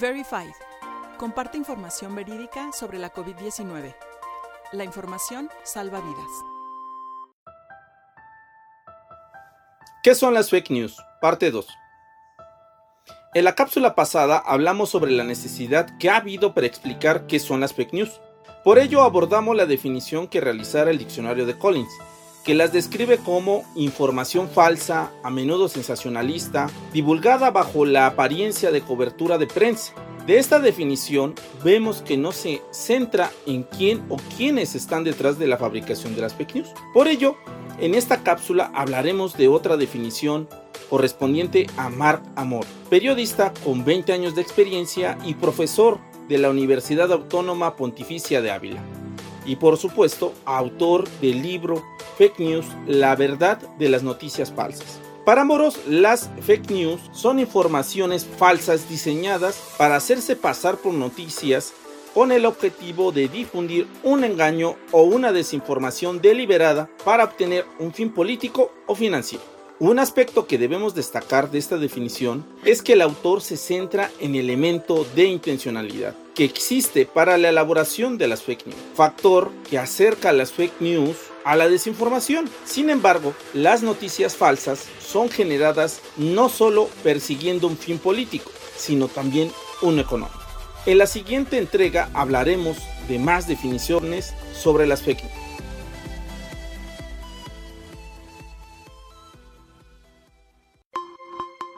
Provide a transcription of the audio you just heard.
Verified. Comparte información verídica sobre la COVID-19. La información salva vidas. ¿Qué son las fake news? Parte 2. En la cápsula pasada hablamos sobre la necesidad que ha habido para explicar qué son las fake news. Por ello abordamos la definición que realizara el diccionario de Collins, que las describe como información falsa, a menudo sensacionalista, divulgada bajo la apariencia de cobertura de prensa. De esta definición vemos que no se centra en quién o quiénes están detrás de la fabricación de las fake news. Por ello, en esta cápsula hablaremos de otra definición correspondiente a Mark Amor, periodista con 20 años de experiencia y profesor de la Universidad Autónoma Pontificia de Ávila y por supuesto autor del libro Fake News, la verdad de las noticias falsas. Para Moros, las fake news son informaciones falsas diseñadas para hacerse pasar por noticias con el objetivo de difundir un engaño o una desinformación deliberada para obtener un fin político o financiero. Un aspecto que debemos destacar de esta definición es que el autor se centra en el elemento de intencionalidad que existe para la elaboración de las fake news, factor que acerca las fake news a la desinformación. Sin embargo, las noticias falsas son generadas no solo persiguiendo un fin político, sino también un económico. En la siguiente entrega hablaremos de más definiciones sobre las fake news.